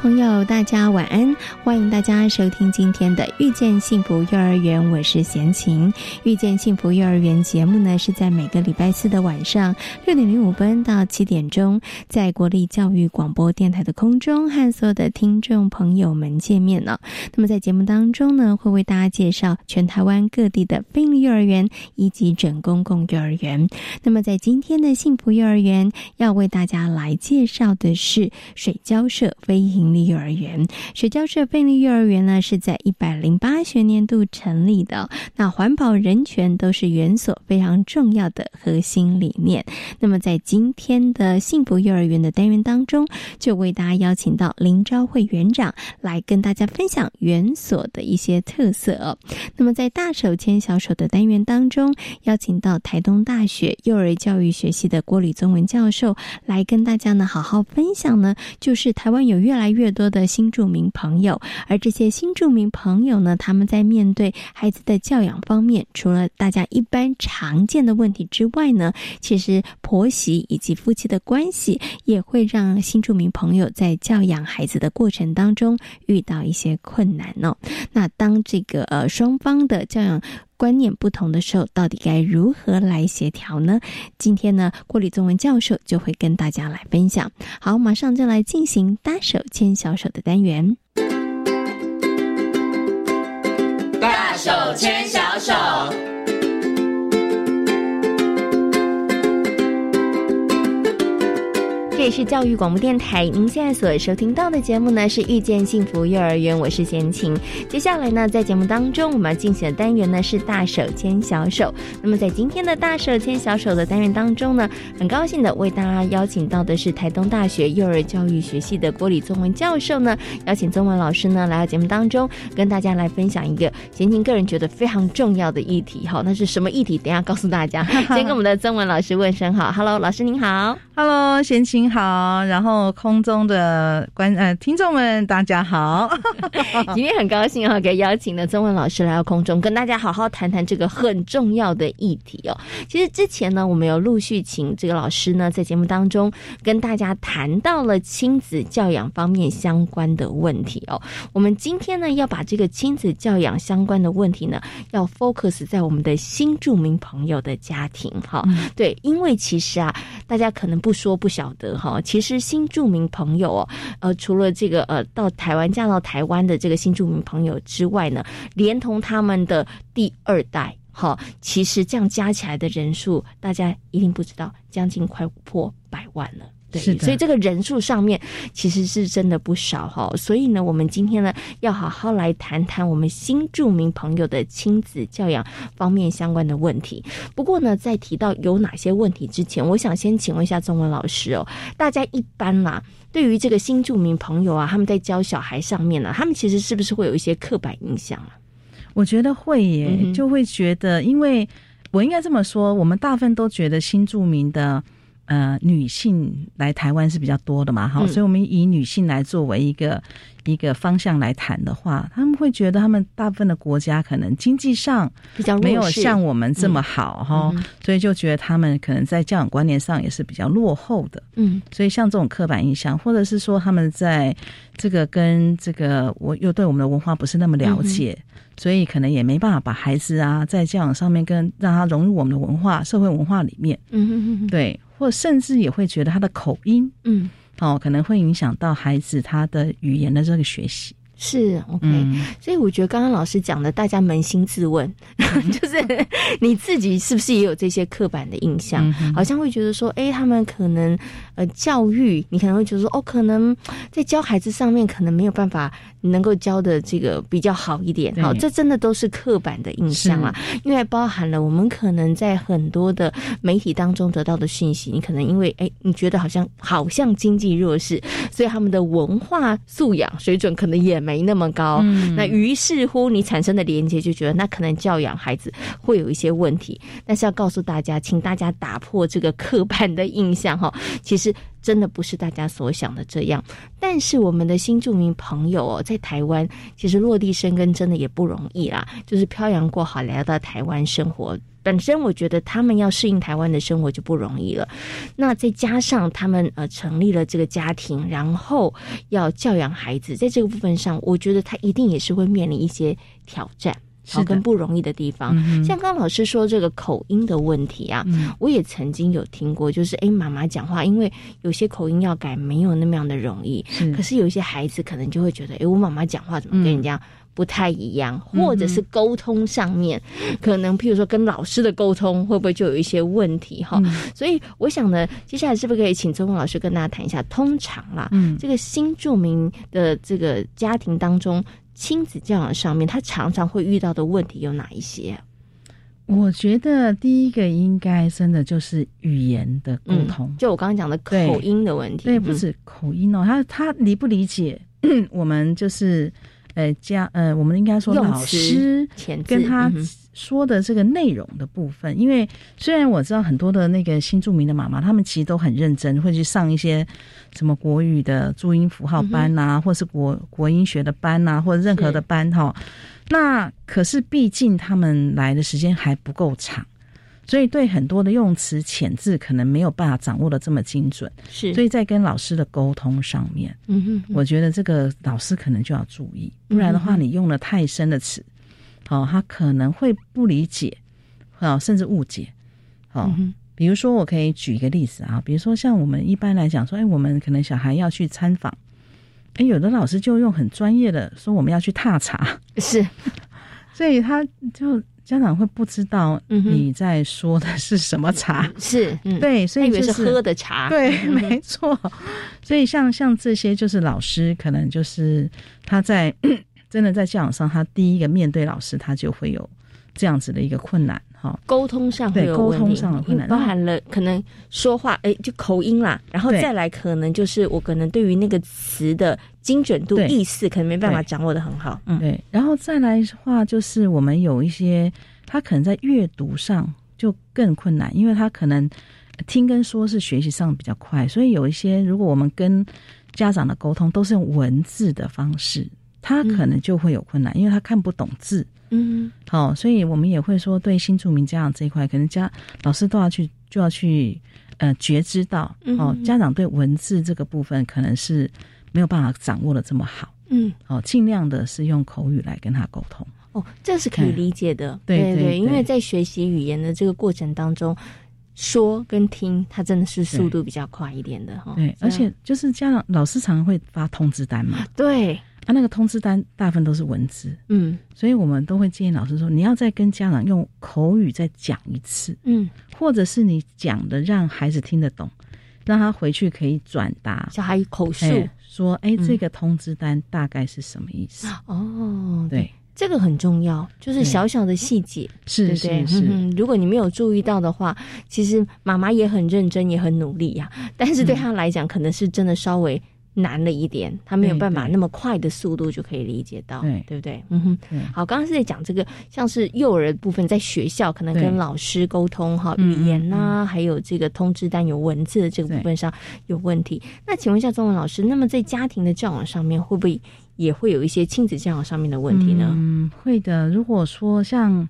朋友，大家晚安！欢迎大家收听今天的《遇见幸福幼儿园》，我是贤琴。《遇见幸福幼儿园》节目呢，是在每个礼拜四的晚上六点零五分到七点钟，在国立教育广播电台的空中和所有的听众朋友们见面了。那么在节目当中呢，会为大家介绍全台湾各地的非营幼儿园以及准公共幼儿园。那么在今天的幸福幼儿园，要为大家来介绍的是水交社非营。立幼儿园水交社贝利幼儿园呢，是在一百零八学年度成立的。那环保人权都是园所非常重要的核心理念。那么在今天的幸福幼儿园的单元当中，就为大家邀请到林昭慧园长来跟大家分享园所的一些特色。那么在大手牵小手的单元当中，邀请到台东大学幼儿教育学系的郭李宗文教授来跟大家呢好好分享呢，就是台湾有越来越越多的新住民朋友，而这些新住民朋友呢，他们在面对孩子的教养方面，除了大家一般常见的问题之外呢，其实婆媳以及夫妻的关系也会让新住民朋友在教养孩子的过程当中遇到一些困难哦。那当这个呃双方的教养。观念不同的时候，到底该如何来协调呢？今天呢，郭立宗文教授就会跟大家来分享。好，马上就来进行大手牵小手的单元。大手牵小手。这里是教育广播电台，您现在所收听到的节目呢是遇见幸福幼儿园，我是贤琴。接下来呢，在节目当中我们要进行的单元呢是大手牵小手。那么在今天的大手牵小手的单元当中呢，很高兴的为大家邀请到的是台东大学幼儿教育学系的郭李宗文教授呢，邀请宗文老师呢来到节目当中，跟大家来分享一个贤琴个人觉得非常重要的议题。哈，那是什么议题？等下告诉大家。先跟我们的宗文老师问声好，Hello，老师您好，Hello，贤琴。好，然后空中的观呃听众们，大家好。今天很高兴哈，给邀请的曾文老师来到空中，跟大家好好谈谈这个很重要的议题哦。其实之前呢，我们有陆续请这个老师呢，在节目当中跟大家谈到了亲子教养方面相关的问题哦。我们今天呢，要把这个亲子教养相关的问题呢，要 focus 在我们的新著名朋友的家庭哈。对，因为其实啊，大家可能不不说不晓得。哈，其实新住民朋友哦，呃，除了这个呃，到台湾嫁到台湾的这个新住民朋友之外呢，连同他们的第二代，哈，其实这样加起来的人数，大家一定不知道，将近快破百万了。对，所以这个人数上面其实是真的不少哈。所以呢，我们今天呢要好好来谈谈我们新著名朋友的亲子教养方面相关的问题。不过呢，在提到有哪些问题之前，我想先请问一下中文老师哦，大家一般啦，对于这个新著名朋友啊，他们在教小孩上面呢，他们其实是不是会有一些刻板印象啊？我觉得会耶，就会觉得，因为我应该这么说，我们大部分都觉得新著名的。呃，女性来台湾是比较多的嘛，哈，所以我们以女性来作为一个一个方向来谈的话，他们会觉得他们大部分的国家可能经济上比较没有像我们这么好，哈，所以就觉得他们可能在教养观念上也是比较落后的，嗯，所以像这种刻板印象，或者是说他们在这个跟这个我又对我们的文化不是那么了解，所以可能也没办法把孩子啊在教养上面跟让他融入我们的文化社会文化里面，嗯。对。或甚至也会觉得他的口音，嗯，哦，可能会影响到孩子他的语言的这个学习。是 OK，所以我觉得刚刚老师讲的，大家扪心自问，就是你自己是不是也有这些刻板的印象？好像会觉得说，哎，他们可能呃教育，你可能会觉得说，哦，可能在教孩子上面可能没有办法能够教的这个比较好一点。好，这真的都是刻板的印象啊，因为包含了我们可能在很多的媒体当中得到的讯息，你可能因为哎，你觉得好像好像经济弱势，所以他们的文化素养水准可能也没。没那么高，那于是乎你产生的连接就觉得那可能教养孩子会有一些问题，但是要告诉大家，请大家打破这个刻板的印象哈，其实真的不是大家所想的这样。但是我们的新著名朋友哦，在台湾其实落地生根真的也不容易啦，就是漂洋过海来到台湾生活。本身我觉得他们要适应台湾的生活就不容易了，那再加上他们呃成立了这个家庭，然后要教养孩子，在这个部分上，我觉得他一定也是会面临一些挑战，好跟不容易的地方。像刚老师说这个口音的问题啊，我也曾经有听过，就是哎妈妈讲话，因为有些口音要改没有那么样的容易，可是有一些孩子可能就会觉得，哎我妈妈讲话怎么跟人家。不太一样，或者是沟通上面，可能譬如说跟老师的沟通会不会就有一些问题哈？所以我想呢，接下来是不是可以请周峰老师跟大家谈一下，通常啦，嗯，这个新著名的这个家庭当中，亲子教养上面，他常常会遇到的问题有哪一些？我觉得第一个应该真的就是语言的沟通，就我刚刚讲的口音的问题，对，不止口音哦，他他理不理解 我们就是。呃，家呃，我们应该说老师跟他说的这个内容的部分，因为虽然我知道很多的那个新著名的妈妈，他们其实都很认真，会去上一些什么国语的注音符号班呐，或是国国音学的班呐，或者任何的班哈。那可是毕竟他们来的时间还不够长。所以，对很多的用词遣字，可能没有办法掌握的这么精准。是，所以在跟老师的沟通上面，嗯哼，我觉得这个老师可能就要注意，不然的话，你用了太深的词，哦，他可能会不理解，好，甚至误解。好，比如说，我可以举一个例子啊，比如说像我们一般来讲说，哎，我们可能小孩要去参访，哎，有的老师就用很专业的说我们要去踏查，是，所以他就。家长会不知道你在说的是什么茶，是对，所以以为是喝的茶，对，没错。所以像像这些，就是老师可能就是他在 真的在教养上，他第一个面对老师，他就会有这样子的一个困难。好，沟通上会有沟通上的困难，包含了可能说话，哎，就口音啦，然后再来可能就是我可能对于那个词的精准度、意思，可能没办法掌握的很好。嗯，对，然后再来的话，就是我们有一些他可能在阅读上就更困难，因为他可能听跟说是学习上比较快，所以有一些如果我们跟家长的沟通都是用文字的方式，他可能就会有困难，因为他看不懂字。嗯，好，所以我们也会说，对新住民家长这一块，可能家老师都要去，就要去，呃，觉知到，哦，家长对文字这个部分可能是没有办法掌握的这么好，嗯，哦，尽量的是用口语来跟他沟通，哦，这是可以理解的，对对，因为在学习语言的这个过程当中，说跟听，它真的是速度比较快一点的哈，对，而且就是家长老师常常会发通知单嘛，对。他那个通知单大部分都是文字，嗯，所以我们都会建议老师说，你要再跟家长用口语再讲一次，嗯，或者是你讲的让孩子听得懂，让他回去可以转达，小孩口述说，哎，这个通知单大概是什么意思？哦，对，这个很重要，就是小小的细节，是是是，如果你没有注意到的话，其实妈妈也很认真，也很努力呀，但是对他来讲，可能是真的稍微。难了一点，他没有办法那么快的速度就可以理解到，对不对？嗯哼，好，刚刚是在讲这个，像是幼儿部分，在学校可能跟老师沟通哈，语言呐，还有这个通知单有文字的这个部分上有问题。那请问一下中文老师，那么在家庭的教养上面，会不会也会有一些亲子教养上面的问题呢？嗯，会的。如果说像。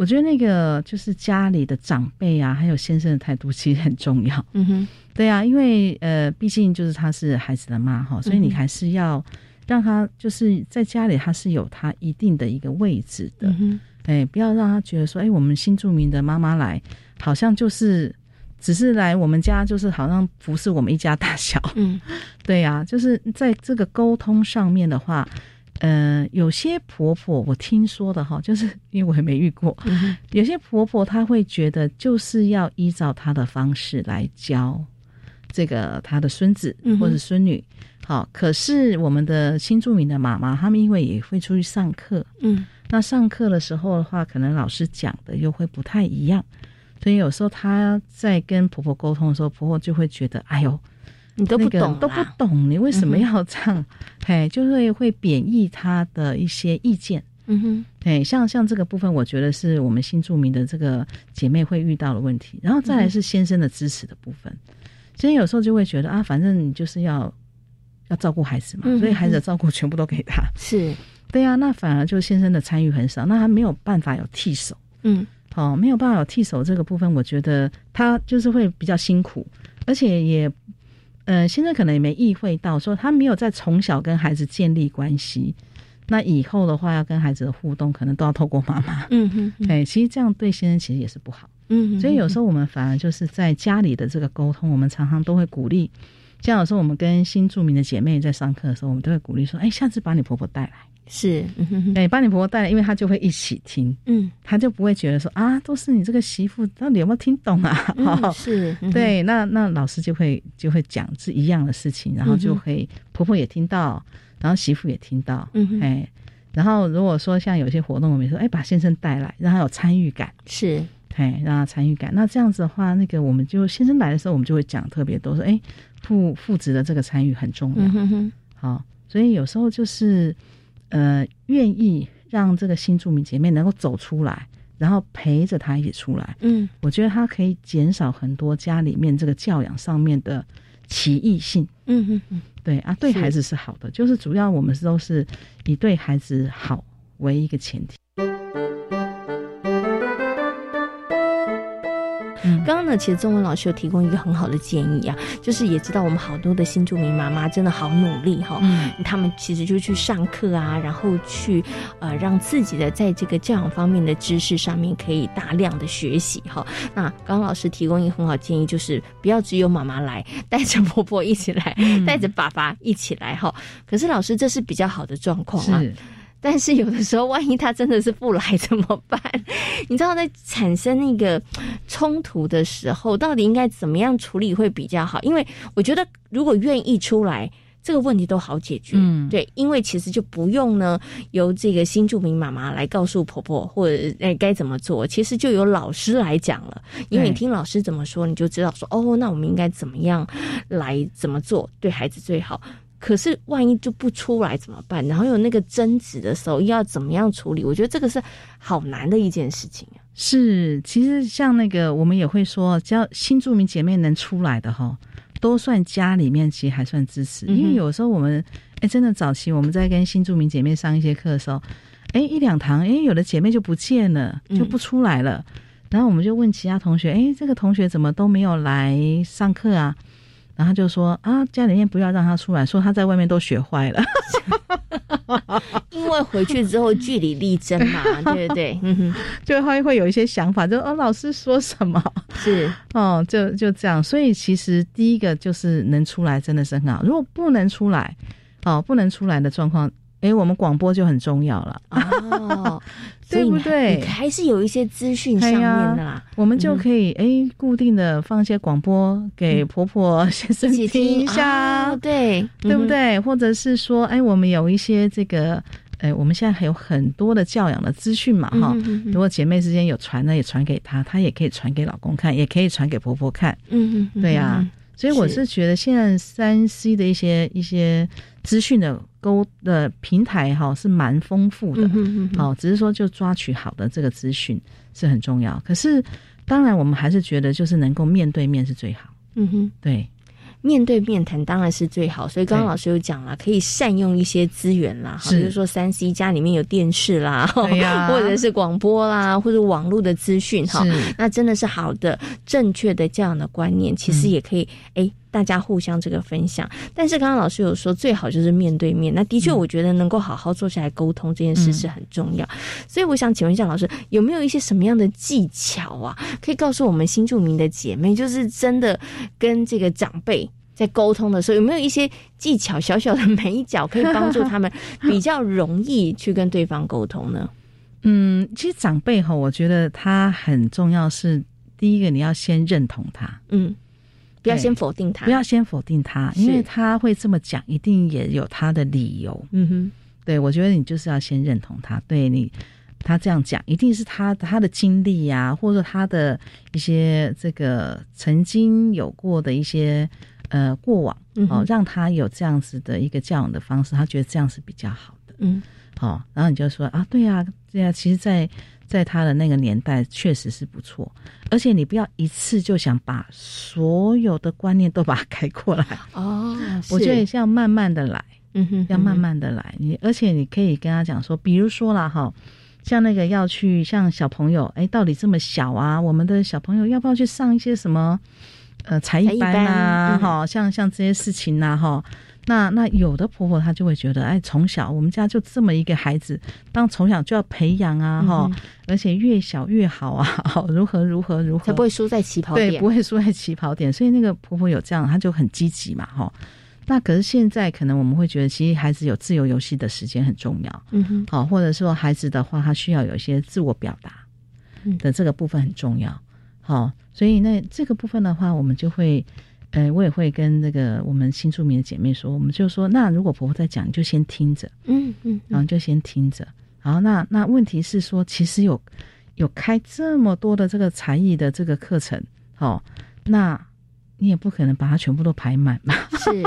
我觉得那个就是家里的长辈啊，还有先生的态度其实很重要。嗯哼，对啊，因为呃，毕竟就是他是孩子的妈哈，所以你还是要让他就是在家里他是有他一定的一个位置的。嗯哎，不要让他觉得说，哎，我们新住民的妈妈来，好像就是只是来我们家，就是好像服侍我们一家大小。嗯，对呀，就是在这个沟通上面的话。呃，有些婆婆我听说的哈，就是因为我也没遇过，有些婆婆她会觉得就是要依照她的方式来教这个她的孙子或者孙女。好，可是我们的新住民的妈妈，他们因为也会出去上课，嗯，那上课的时候的话，可能老师讲的又会不太一样，所以有时候她在跟婆婆沟通的时候，婆婆就会觉得，哎呦。你都不懂，都不懂，你为什么要这样？嘿，就会会贬义他的一些意见。嗯哼，哎，像像这个部分，我觉得是我们新著名的这个姐妹会遇到的问题。然后再来是先生的支持的部分，先生有时候就会觉得啊，反正你就是要要照顾孩子嘛，所以孩子的照顾全部都给他。是对呀，那反而就先生的参与很少，那他没有办法有替手。嗯，好，没有办法有替手这个部分，我觉得他就是会比较辛苦，而且也。嗯，先生可能也没意会到，说他没有在从小跟孩子建立关系，那以后的话要跟孩子的互动，可能都要透过妈妈。嗯哼，哎，其实这样对先生其实也是不好。嗯，所以有时候我们反而就是在家里的这个沟通，我们常常都会鼓励。像有时候我们跟新著名的姐妹在上课的时候，我们都会鼓励说：“哎，下次把你婆婆带来。”是，哎，把你婆婆带来，因为她就会一起听，嗯，她就不会觉得说啊，都是你这个媳妇，到底有没有听懂啊？是，对，那那老师就会就会讲是一样的事情，然后就会婆婆也听到，然后媳妇也听到，嗯，哎，然后如果说像有些活动，我们说，哎，把先生带来，让他有参与感，是，哎，让他参与感，那这样子的话，那个我们就先生来的时候，我们就会讲特别多，说，哎，父父子的这个参与很重要，好，所以有时候就是。呃，愿意让这个新住民姐妹能够走出来，然后陪着她一起出来。嗯，我觉得她可以减少很多家里面这个教养上面的歧义性。嗯嗯嗯，对啊，对孩子是好的，就是主要我们都是以对孩子好为一个前提。刚刚呢，其实中文老师有提供一个很好的建议啊，就是也知道我们好多的新住民妈妈真的好努力哈，嗯，他们其实就去上课啊，然后去呃让自己的在这个教养方面的知识上面可以大量的学习哈。那刚刚老师提供一个很好建议，就是不要只有妈妈来，带着婆婆一起来，带着爸爸一起来哈。可是老师这是比较好的状况啊。但是有的时候，万一他真的是不来怎么办？你知道，在产生那个冲突的时候，到底应该怎么样处理会比较好？因为我觉得，如果愿意出来，这个问题都好解决。嗯，对，因为其实就不用呢，由这个新住民妈妈来告诉婆婆或者哎该怎么做，其实就由老师来讲了。因为你听老师怎么说，你就知道说哦，那我们应该怎么样来怎么做，对孩子最好。可是万一就不出来怎么办？然后有那个争执的时候要怎么样处理？我觉得这个是好难的一件事情啊。是，其实像那个我们也会说，只要新住民姐妹能出来的哈，都算家里面其实还算支持。因为有时候我们哎，真的早期我们在跟新住民姐妹上一些课的时候，哎一两堂哎有的姐妹就不见了，就不出来了。然后我们就问其他同学，哎这个同学怎么都没有来上课啊？然后就说啊，家里面不要让他出来，说他在外面都学坏了，因为回去之后据理力争嘛，对不对？嗯哼，就会会有一些想法，就哦，老师说什么是 哦，就就这样。所以其实第一个就是能出来真的是很好，如果不能出来，哦，不能出来的状况。哎，我们广播就很重要了哦，对不对？还是有一些资讯上面的啦，我们就可以哎，固定的放一些广播给婆婆先生听一下，对对不对？或者是说，哎，我们有一些这个，哎，我们现在还有很多的教养的资讯嘛，哈。如果姐妹之间有传的，也传给她，她也可以传给老公看，也可以传给婆婆看。嗯嗯，对呀。所以我是觉得现在三 C 的一些一些资讯的沟的平台哈是蛮丰富的，好，只是说就抓取好的这个资讯是很重要。可是当然我们还是觉得就是能够面对面是最好。嗯哼，对。面对面谈当然是最好，所以刚刚老师有讲了，可以善用一些资源啦，比如说三 C 家里面有电视啦，或者是广播啦，或者网络的资讯哈，那真的是好的、正确的这样的观念，其实也可以哎。大家互相这个分享，但是刚刚老师有说最好就是面对面。那的确，我觉得能够好好坐下来沟通这件事是很重要。所以我想请问一下老师，有没有一些什么样的技巧啊，可以告诉我们新住民的姐妹，就是真的跟这个长辈。在沟通的时候，有没有一些技巧、小小的美角可以帮助他们比较容易去跟对方沟通呢？嗯，其实长辈哈，我觉得他很重要。是第一个，你要先认同他，嗯，不要先否定他，不要先否定他，因为他会这么讲，一定也有他的理由。嗯哼，对，我觉得你就是要先认同他，对你，他这样讲，一定是他他的经历呀，或者他的一些这个曾经有过的一些呃过往哦，让他有这样子的一个教养的方式，他觉得这样是比较好的。嗯。好，然后你就说啊，对呀，对呀，其实，在在他的那个年代，确实是不错。而且你不要一次就想把所有的观念都把它改过来哦。我觉得要慢慢的来，嗯哼，要慢慢的来。你而且你可以跟他讲说，比如说啦哈，像那个要去像小朋友，哎，到底这么小啊？我们的小朋友要不要去上一些什么呃才艺班啊？哈，像像这些事情呐，哈。那那有的婆婆她就会觉得，哎，从小我们家就这么一个孩子，当从小就要培养啊，哈，而且越小越好啊，好如何如何如何，才不会输在起跑点，对，不会输在起跑点。所以那个婆婆有这样，她就很积极嘛，哈。那可是现在可能我们会觉得，其实孩子有自由游戏的时间很重要，嗯哼，好，或者说孩子的话，他需要有一些自我表达的这个部分很重要，好，所以那这个部分的话，我们就会。呃，我也会跟那个我们新出名的姐妹说，我们就说，那如果婆婆在讲，你就先听着，嗯嗯，然后就先听着。然后那那问题是说，其实有有开这么多的这个才艺的这个课程，哦，那你也不可能把它全部都排满嘛，是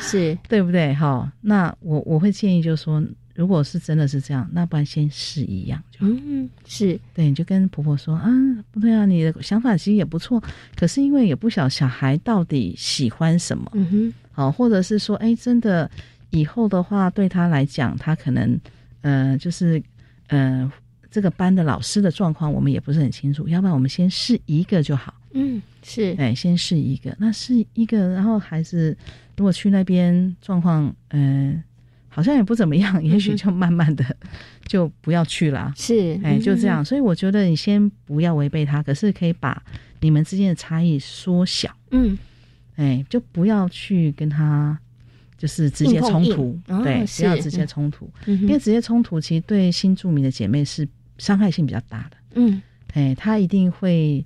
是，对不对？哈，那我我会建议就是说。如果是真的是这样，那不然先试一样就好。嗯，是对，你就跟婆婆说啊，不对啊，你的想法其实也不错，可是因为也不晓小孩到底喜欢什么，嗯哼，好，或者是说，哎，真的以后的话，对他来讲，他可能，呃，就是，呃，这个班的老师的状况，我们也不是很清楚，要不然我们先试一个就好。嗯，是，哎，先试一个，那试一个，然后孩子如果去那边状况，嗯。好像也不怎么样，也许就慢慢的 就不要去了。是，哎，就这样。所以我觉得你先不要违背他，可是可以把你们之间的差异缩小。嗯，哎，就不要去跟他就是直接冲突，对，不要直接冲突，因为直接冲突其实对新住民的姐妹是伤害性比较大的。嗯，哎，他一定会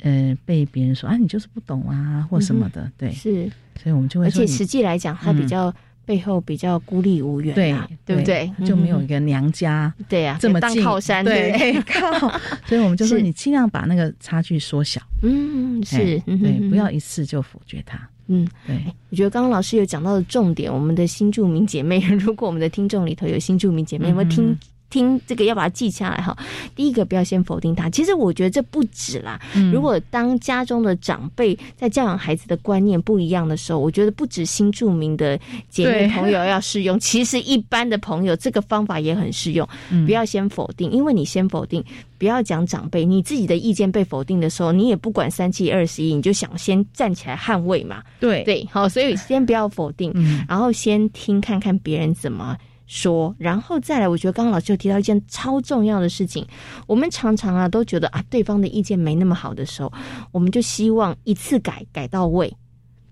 呃被别人说啊，你就是不懂啊，或什么的。对，是，所以我们就会，而且实际来讲，他比较。背后比较孤立无援，对对不对？就没有一个娘家，对呀，这么当靠山，对，靠。所以我们就说，你尽量把那个差距缩小。嗯，是，对，不要一次就否决它。嗯，对。我觉得刚刚老师有讲到的重点，我们的新住民姐妹，如果我们的听众里头有新住民姐妹，有没有听？听这个要把它记下来哈。第一个不要先否定他，其实我觉得这不止啦。如果当家中的长辈在教养孩子的观念不一样的时候，我觉得不止新著名的姐妹朋友要适用，其实一般的朋友这个方法也很适用。不要先否定，因为你先否定，不要讲长辈，你自己的意见被否定的时候，你也不管三七二十一，你就想先站起来捍卫嘛。对对，好，所以先不要否定，然后先听看看别人怎么。说，然后再来，我觉得刚刚老师有提到一件超重要的事情。我们常常啊都觉得啊，对方的意见没那么好的时候，我们就希望一次改改到位。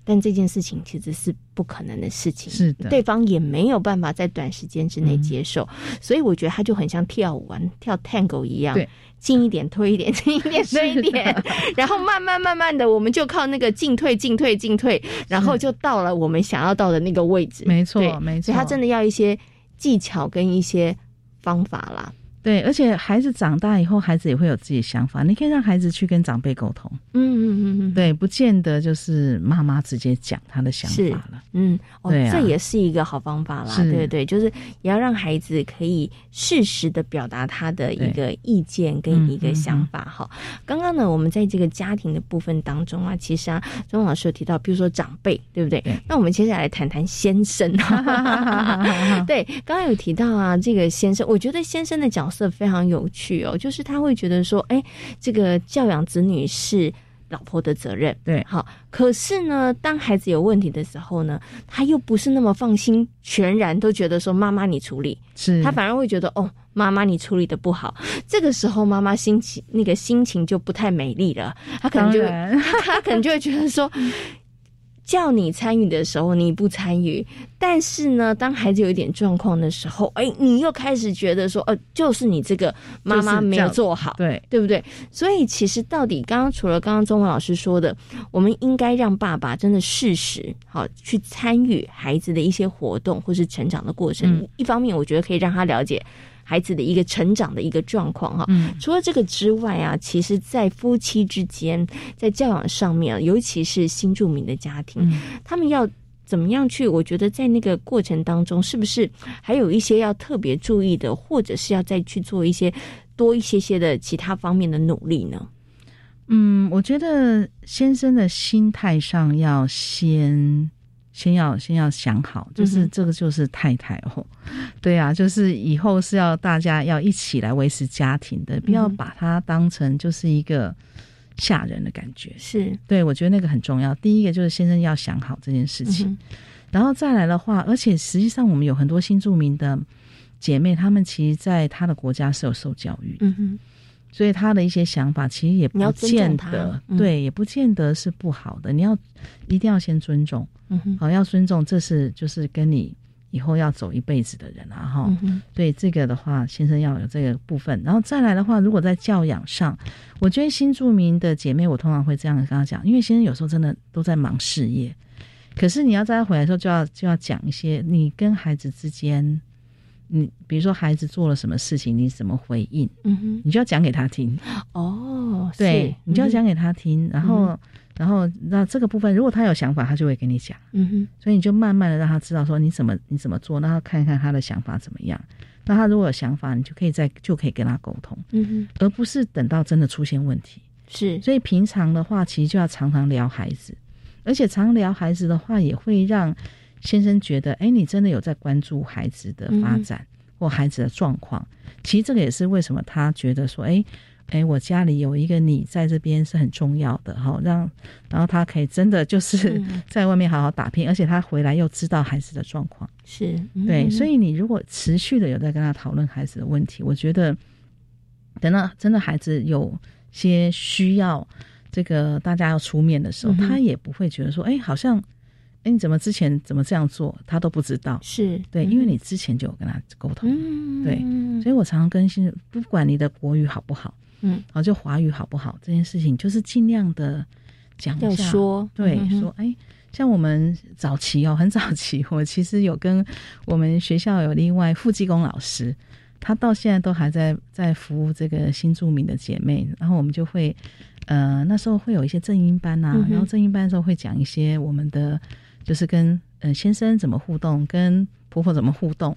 但这件事情其实是不可能的事情，是的，对方也没有办法在短时间之内接受。所以我觉得他就很像跳舞玩跳探戈一样，对，进一点推一点，进一点推一点，然后慢慢慢慢的，我们就靠那个进退进退进退，然后就到了我们想要到的那个位置。没错，没错，所以他真的要一些。技巧跟一些方法啦。对，而且孩子长大以后，孩子也会有自己的想法。你可以让孩子去跟长辈沟通。嗯嗯嗯嗯，对，不见得就是妈妈直接讲他的想法了。嗯，哦，这也是一个好方法啦。对对，就是也要让孩子可以适时的表达他的一个意见跟一个想法。哈，刚刚呢，我们在这个家庭的部分当中啊，其实啊，钟老师有提到，比如说长辈，对不对？那我们接下来谈谈先生。对，刚刚有提到啊，这个先生，我觉得先生的角色非常有趣哦，就是他会觉得说，哎，这个教养子女是老婆的责任，对，好。可是呢，当孩子有问题的时候呢，他又不是那么放心，全然都觉得说妈妈你处理，是他反而会觉得哦，妈妈你处理的不好。这个时候妈妈心情那个心情就不太美丽了，他可能就 他可能就会觉得说。叫你参与的时候你不参与，但是呢，当孩子有一点状况的时候，哎，你又开始觉得说，呃，就是你这个妈妈没有做好，对对不对？所以其实到底刚刚除了刚刚中文老师说的，我们应该让爸爸真的适时好去参与孩子的一些活动或是成长的过程。一方面，我觉得可以让他了解。孩子的一个成长的一个状况哈，除了这个之外啊，其实，在夫妻之间，在教养上面，尤其是新住民的家庭，他们要怎么样去？我觉得在那个过程当中，是不是还有一些要特别注意的，或者是要再去做一些多一些些的其他方面的努力呢？嗯，我觉得先生的心态上要先。先要先要想好，就是这个就是太太哦，对啊，就是以后是要大家要一起来维持家庭的，不要把它当成就是一个吓人的感觉。是对，我觉得那个很重要。第一个就是先生要想好这件事情，然后再来的话，而且实际上我们有很多新住民的姐妹，她们其实在她的国家是有受教育，嗯哼。所以他的一些想法其实也不见得对，也不见得是不好的。你要一定要先尊重，嗯好要尊重，这是就是跟你以后要走一辈子的人啊哈。所以这个的话，先生要有这个部分，然后再来的话，如果在教养上，我觉得新著名的姐妹，我通常会这样跟她讲，因为先生有时候真的都在忙事业，可是你要在他回来的时候，就要就要讲一些你跟孩子之间。你比如说孩子做了什么事情，你怎么回应？嗯哼，你就要讲给他听。哦，对，你就要讲给他听。然后，然后那这个部分，如果他有想法，他就会跟你讲。嗯哼，所以你就慢慢的让他知道说你怎么你怎么做，然后看看他的想法怎么样。那他如果有想法，你就可以再就可以跟他沟通。嗯哼，而不是等到真的出现问题。是，所以平常的话，其实就要常常聊孩子，而且常聊孩子的话，也会让。先生觉得，哎，你真的有在关注孩子的发展或孩子的状况。其实这个也是为什么他觉得说，哎，哎，我家里有一个你在这边是很重要的哈。让然后他可以真的就是 在外面好好打拼，而且他回来又知道孩子的状况，是对。所以你如果持续的有在跟他讨论孩子的问题，我觉得等到真的孩子有些需要这个大家要出面的时候，他也不会觉得说，哎，好像。哎，你怎么之前怎么这样做，他都不知道？是对，因为你之前就有跟他沟通，对，所以我常常更新，不管你的国语好不好，嗯，好就华语好不好，这件事情就是尽量的讲要说，对，说哎，像我们早期哦，很早期，我其实有跟我们学校有另外傅继工老师，他到现在都还在在服务这个新住民的姐妹，然后我们就会，呃，那时候会有一些正音班呐，然后正音班的时候会讲一些我们的。就是跟嗯先生怎么互动，跟婆婆怎么互动，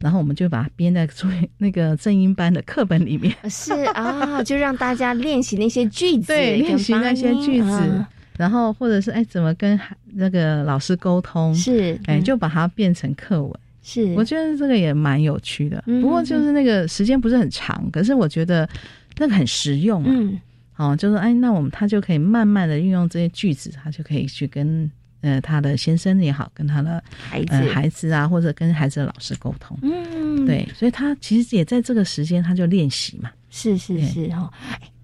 然后我们就把它编在作为那个正音班的课本里面。是啊，就让大家练习那些句子，对，练习那些句子，然后或者是哎怎么跟那个老师沟通，是哎就把它变成课文。是，我觉得这个也蛮有趣的。不过就是那个时间不是很长，可是我觉得那个很实用。嗯，哦，就是哎，那我们他就可以慢慢的运用这些句子，他就可以去跟。呃，他的先生也好，跟他的孩子、孩子啊，或者跟孩子的老师沟通，嗯，对，所以他其实也在这个时间，他就练习嘛，是是是哈。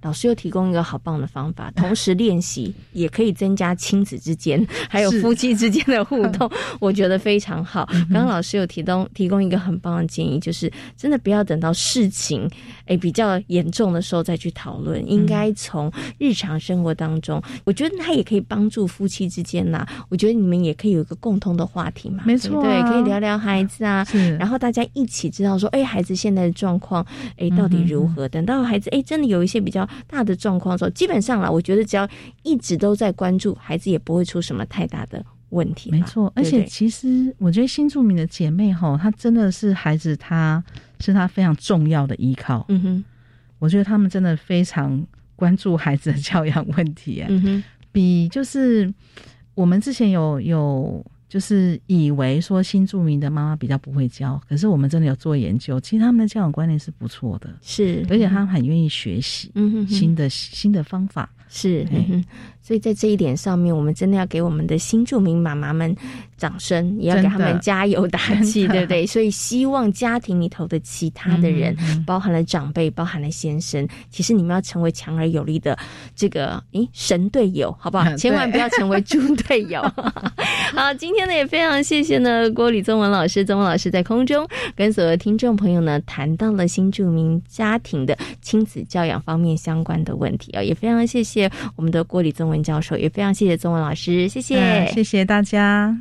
老师又提供一个好棒的方法，同时练习也可以增加亲子之间 还有夫妻之间的互动，我觉得非常好。刚刚老师有提供提供一个很棒的建议，就是真的不要等到事情诶比较严重的时候再去讨论，应该从日常生活当中，我觉得他也可以帮助夫妻之间呐。我觉得你们也可以有一个共同的话题嘛，没错，对，可以聊聊孩子啊，然后大家一起知道说，哎，孩子现在的状况，哎，到底如何？等到孩子哎真的有一些比较。大的状况的时候，基本上啦，我觉得只要一直都在关注孩子，也不会出什么太大的问题。没错，而且其实我觉得新住民的姐妹哈，她真的是孩子，她是她非常重要的依靠。嗯哼，我觉得他们真的非常关注孩子的教养问题。嗯哼，比就是我们之前有有就是以为说新住民的妈妈比较不会教，可是我们真的有做研究，其实他们的教养观念是不错的，是，而且他们很愿意学习，嗯哼，新的新的方法是。所以在这一点上面，我们真的要给我们的新住民妈妈们掌声，也要给他们加油打气，对不对？所以希望家庭里头的其他的人，包含了长辈，包含了先生，其实你们要成为强而有力的这个诶神队友，好不好？千万不要成为猪队友。好，今天呢也非常谢谢呢郭李宗文老师，宗文老师在空中跟所有听众朋友呢谈到了新著名家庭的亲子教养方面相关的问题啊，也非常谢谢我们的郭李宗文。教授也非常谢谢宗文老师，谢谢，谢谢大家。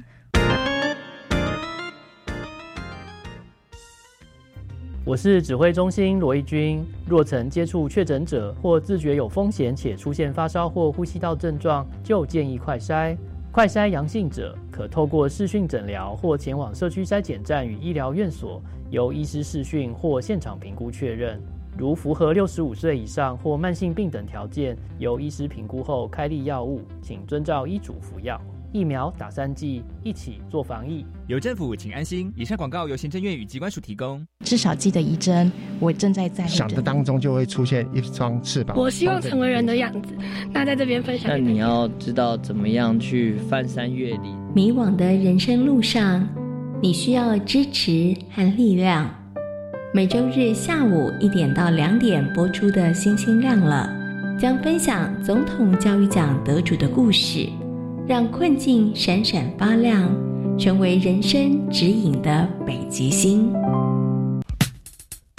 我是指挥中心罗义军。若曾接触确诊者或自觉有风险且出现发烧或呼吸道症状，就建议快筛。快筛阳性者可透过视讯诊疗或前往社区筛检站与医疗院所，由医师视讯或现场评估确认。如符合六十五岁以上或慢性病等条件，由医师评估后开立药物，请遵照医嘱服药。疫苗打三剂，一起做防疫。有政府，请安心。以上广告由行政院与机关署提供。至少记得一针，我正在在想的当中就会出现一双翅膀。我希望成为人的样子。那在这边分享。那你要知道怎么样去翻山越岭。迷惘的人生路上，你需要支持和力量。每周日下午一点到两点播出的《星星亮了》，将分享总统教育奖得主的故事，让困境闪闪发亮，成为人生指引的北极星。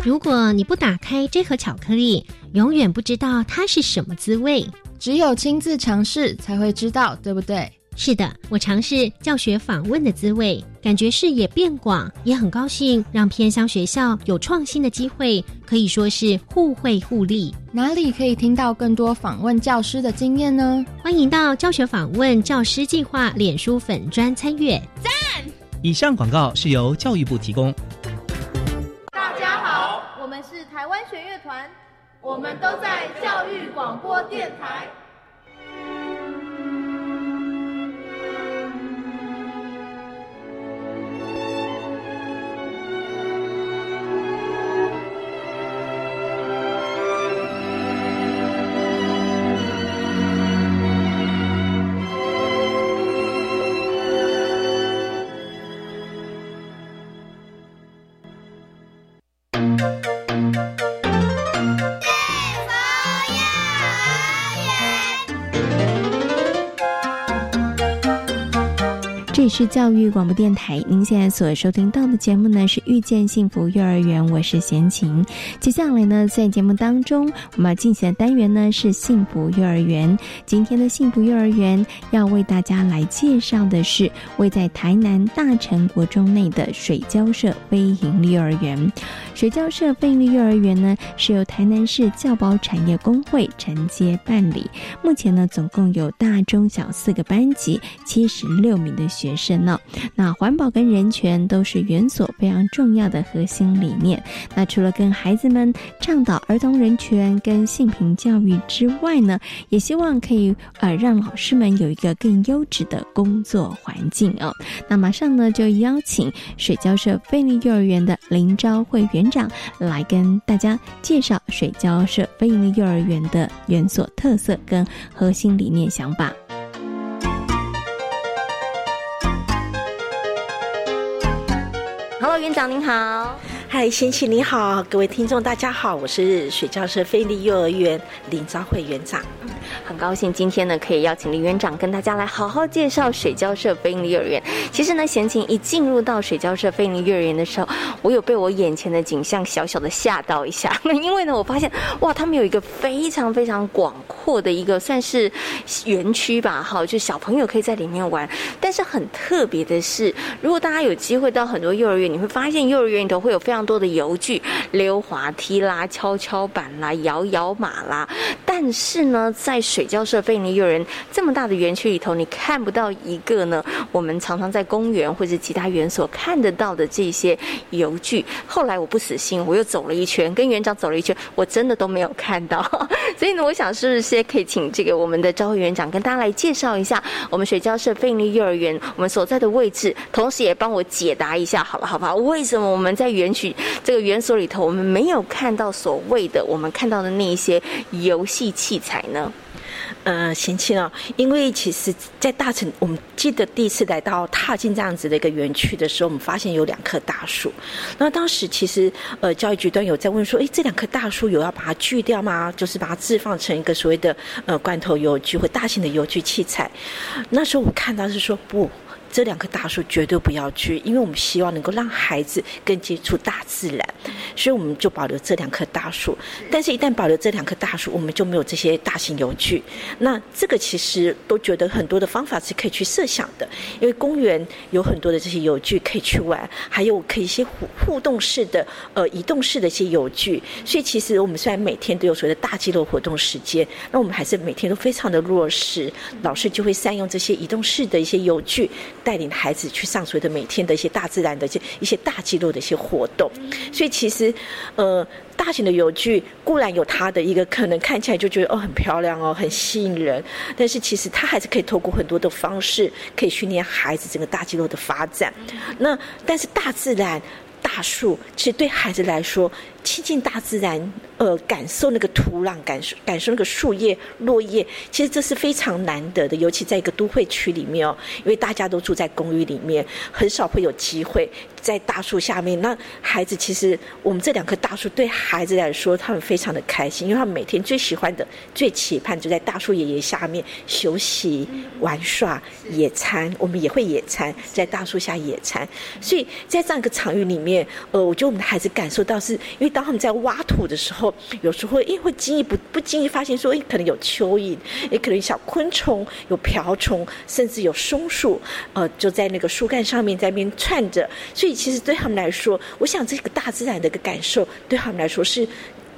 如果你不打开这盒巧克力，永远不知道它是什么滋味。只有亲自尝试才会知道，对不对？是的，我尝试教学访问的滋味，感觉视野变广，也很高兴让偏乡学校有创新的机会，可以说是互惠互利。哪里可以听到更多访问教师的经验呢？欢迎到教学访问教师计划脸书粉专参阅。赞！以上广告是由教育部提供。大家好，我们是台湾弦乐团，我们都在教育广播电台。是教育广播电台，您现在所收听到的节目呢是遇见幸福幼儿园，我是贤琴。接下来呢，在节目当中，我们要进行的单元呢是幸福幼儿园。今天的幸福幼儿园要为大家来介绍的是位在台南大城国中内的水交社非营利幼儿园。水交社费力幼儿园呢是由台南市教保产业工会承接办理，目前呢总共有大中小四个班级，七十六名的学。生呢，那环保跟人权都是园所非常重要的核心理念。那除了跟孩子们倡导儿童人权跟性平教育之外呢，也希望可以呃让老师们有一个更优质的工作环境哦。那马上呢就邀请水交社菲利幼儿园的林昭慧园长来跟大家介绍水交社菲利幼儿园的园所特色跟核心理念想法。Hello，园长您好。嗨，贤琪你好，各位听众大家好，我是水教社菲利幼儿园林昭慧园长，很高兴今天呢可以邀请林园长跟大家来好好介绍水教社菲利幼儿园。其实呢，贤琴一进入到水教社菲利幼儿园的时候，我有被我眼前的景象小小的吓到一下，因为呢，我发现哇，他们有一个非常非常广阔的一个算是园区吧，哈，就小朋友可以在里面玩。但是很特别的是，如果大家有机会到很多幼儿园，你会发现幼儿园里头会有非常常多的游具，溜滑梯啦、跷跷板啦、摇摇马啦。但是呢，在水交社费尼幼儿园这么大的园区里头，你看不到一个呢，我们常常在公园或者其他园所看得到的这些游具。后来我不死心，我又走了一圈，跟园长走了一圈，我真的都没有看到。所以呢，我想是不是先可以请这个我们的招会园长跟大家来介绍一下我们水交社费尼幼儿园我们所在的位置，同时也帮我解答一下，好了，好吧？为什么我们在园区这个园所里头，我们没有看到所谓的我们看到的那一些游戏器材呢？呃，贤青哦，因为其实，在大城，我们记得第一次来到踏进这样子的一个园区的时候，我们发现有两棵大树。那当时其实，呃，教育局端有在问说，哎，这两棵大树有要把它锯掉吗？就是把它置放成一个所谓的呃罐头油具或大型的油具器材。那时候我看到是说不。这两棵大树绝对不要去，因为我们希望能够让孩子更接触大自然，所以我们就保留这两棵大树。但是，一旦保留这两棵大树，我们就没有这些大型游具。那这个其实都觉得很多的方法是可以去设想的，因为公园有很多的这些游具可以去玩，还有可以一些互互动式的、呃移动式的一些游具。所以，其实我们虽然每天都有所谓的大肌肉活动时间，那我们还是每天都非常的落实，老师就会善用这些移动式的一些游具。带领孩子去上所谓的每天的一些大自然的一些一些大肌肉的一些活动，所以其实，呃，大型的游具固然有它的一个可能看起来就觉得哦很漂亮哦很吸引人，但是其实它还是可以透过很多的方式可以训练孩子整个大肌肉的发展。那但是大自然大树其实对孩子来说。亲近大自然，呃，感受那个土壤，感受感受那个树叶、落叶，其实这是非常难得的。尤其在一个都会区里面哦，因为大家都住在公寓里面，很少会有机会在大树下面。那孩子其实，我们这两棵大树对孩子来说，他们非常的开心，因为他们每天最喜欢的、最期盼就在大树爷爷下面休息、玩耍、野餐。我们也会野餐，在大树下野餐。所以在这样一个场域里面，呃，我觉得我们的孩子感受到是因为。当他们在挖土的时候，有时候因为会经意不不经意发现说，哎，可能有蚯蚓，也可能小昆虫，有瓢虫，甚至有松鼠，呃，就在那个树干上面在那边串着。所以，其实对他们来说，我想这个大自然的一个感受，对他们来说是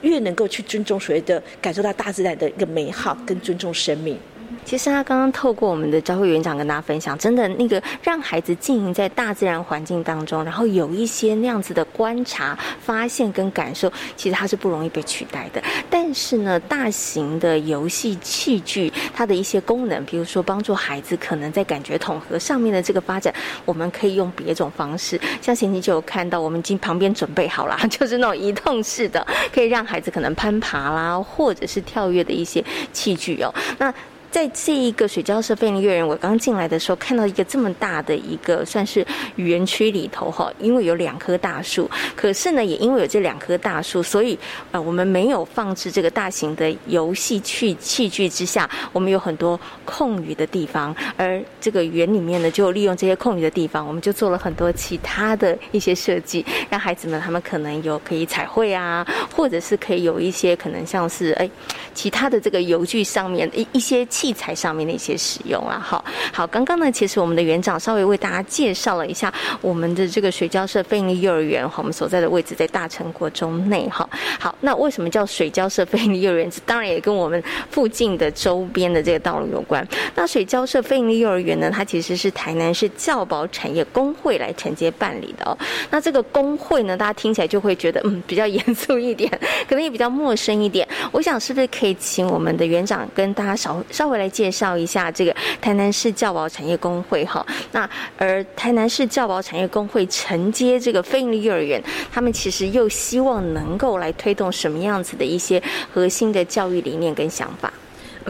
越能够去尊重所谓的感受到大自然的一个美好，跟尊重生命。其实他刚刚透过我们的教会园长跟大家分享，真的那个让孩子经营在大自然环境当中，然后有一些那样子的观察、发现跟感受，其实它是不容易被取代的。但是呢，大型的游戏器具它的一些功能，比如说帮助孩子可能在感觉统合上面的这个发展，我们可以用别种方式。像前期就有看到，我们已经旁边准备好了，就是那种移动式的，可以让孩子可能攀爬啦，或者是跳跃的一些器具哦。那在这一个水交社费尼乐园，我刚进来的时候看到一个这么大的一个算是园区里头哈，因为有两棵大树，可是呢，也因为有这两棵大树，所以呃，我们没有放置这个大型的游戏器器具之下，我们有很多空余的地方，而这个园里面呢，就利用这些空余的地方，我们就做了很多其他的一些设计，让孩子们他们可能有可以彩绘啊，或者是可以有一些可能像是哎其他的这个游具上面一一些。器材上面的一些使用啊，好好，刚刚呢，其实我们的园长稍微为大家介绍了一下我们的这个水交社菲尼幼儿园哈，我们所在的位置在大成国中内哈。好，那为什么叫水交社菲尼幼儿园？当然也跟我们附近的周边的这个道路有关。那水交社菲尼幼儿园呢，它其实是台南市教保产业工会来承接办理的哦。那这个工会呢，大家听起来就会觉得嗯比较严肃一点，可能也比较陌生一点。我想是不是可以请我们的园长跟大家稍稍。会来介绍一下这个台南市教保产业工会哈，那而台南市教保产业工会承接这个非营利幼儿园，他们其实又希望能够来推动什么样子的一些核心的教育理念跟想法。